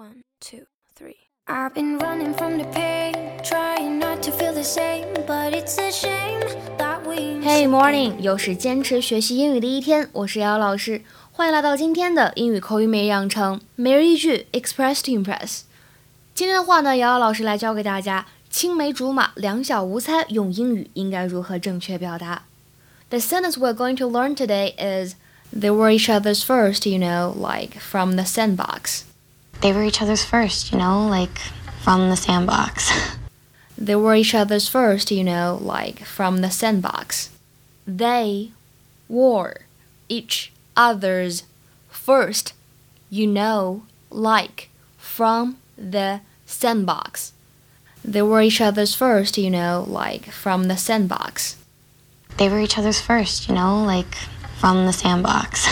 One, two, three. I've been running from the pain, trying not to feel the same, but it's a shame that we. Hey morning，又是坚持学习英语的一天，我是姚老师，欢迎来到今天的英语口语每日养成每日一句 Express to Impress。今天的话呢，瑶瑶老师来教给大家青梅竹马、两小无猜用英语应该如何正确表达。The sentence we're going to learn today is They were each other's first, you know, like from the sandbox. They were each other's first, you know, like from the sandbox. They were each other's first, you know, like from the sandbox. They were each other's first, you know, like from the sandbox. They were each other's first, you know, like from the sandbox. They were each other's first, you know, like from the sandbox.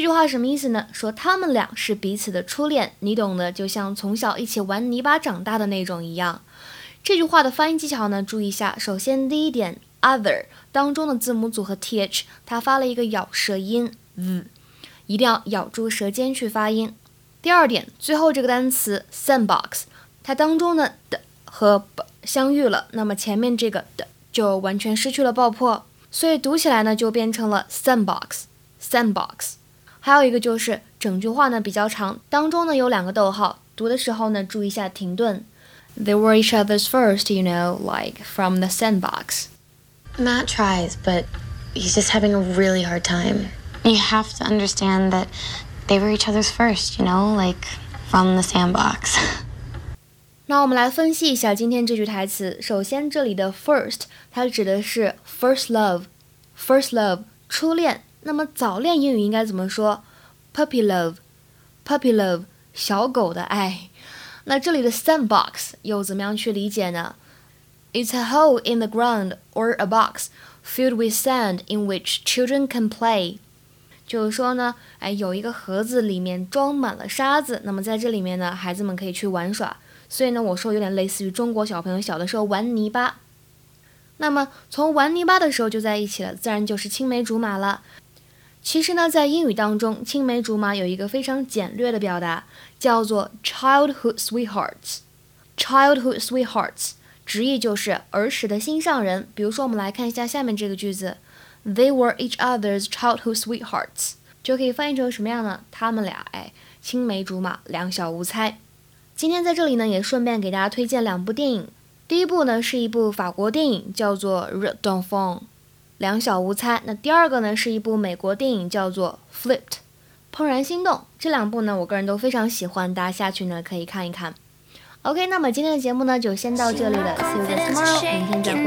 这句话什么意思呢？说他们俩是彼此的初恋，你懂的，就像从小一起玩泥巴长大的那种一样。这句话的发音技巧呢，注意一下。首先，第一点，other 当中的字母组合 th，它发了一个咬舌音 z，一定要咬住舌尖去发音。第二点，最后这个单词 sandbox，它当中呢的和 b 相遇了，那么前面这个的就完全失去了爆破，所以读起来呢就变成了 sandbox，sandbox。还有一个就是整句话呢比较长，当中呢有两个逗号，读的时候呢注意一下停顿。They were each other's first, you know, like from the sandbox. Matt tries, but he's just having a really hard time. You have to understand that they were each other's first, you know, like from the sandbox. 那我们来分析一下今天这句台词。首先，这里的 first 它指的是 first love，first love 初恋。 那么早恋英语应该怎么说？Puppy love，puppy love 小狗的爱。那这里的 sandbox 又怎么样去理解呢？It's a hole in the ground or a box filled with sand in which children can play。就是说呢，哎，有一个盒子里面装满了沙子，那么在这里面呢，孩子们可以去玩耍。所以呢，我说有点类似于中国小朋友小的时候玩泥巴。那么从玩泥巴的时候就在一起了，自然就是青梅竹马了。其实呢，在英语当中，青梅竹马有一个非常简略的表达，叫做 childhood sweethearts。childhood sweethearts 直译就是儿时的心上人。比如说，我们来看一下下面这个句子：They were each other's childhood sweethearts，就可以翻译成什么样呢？他们俩哎，青梅竹马，两小无猜。今天在这里呢，也顺便给大家推荐两部电影。第一部呢，是一部法国电影，叫做《Red Dawn》。两小无猜。那第二个呢，是一部美国电影，叫做《Flipped》，怦然心动。这两部呢，我个人都非常喜欢，大家下去呢可以看一看。OK，那么今天的节目呢就先到这里了，See you guys tomorrow，明天再会。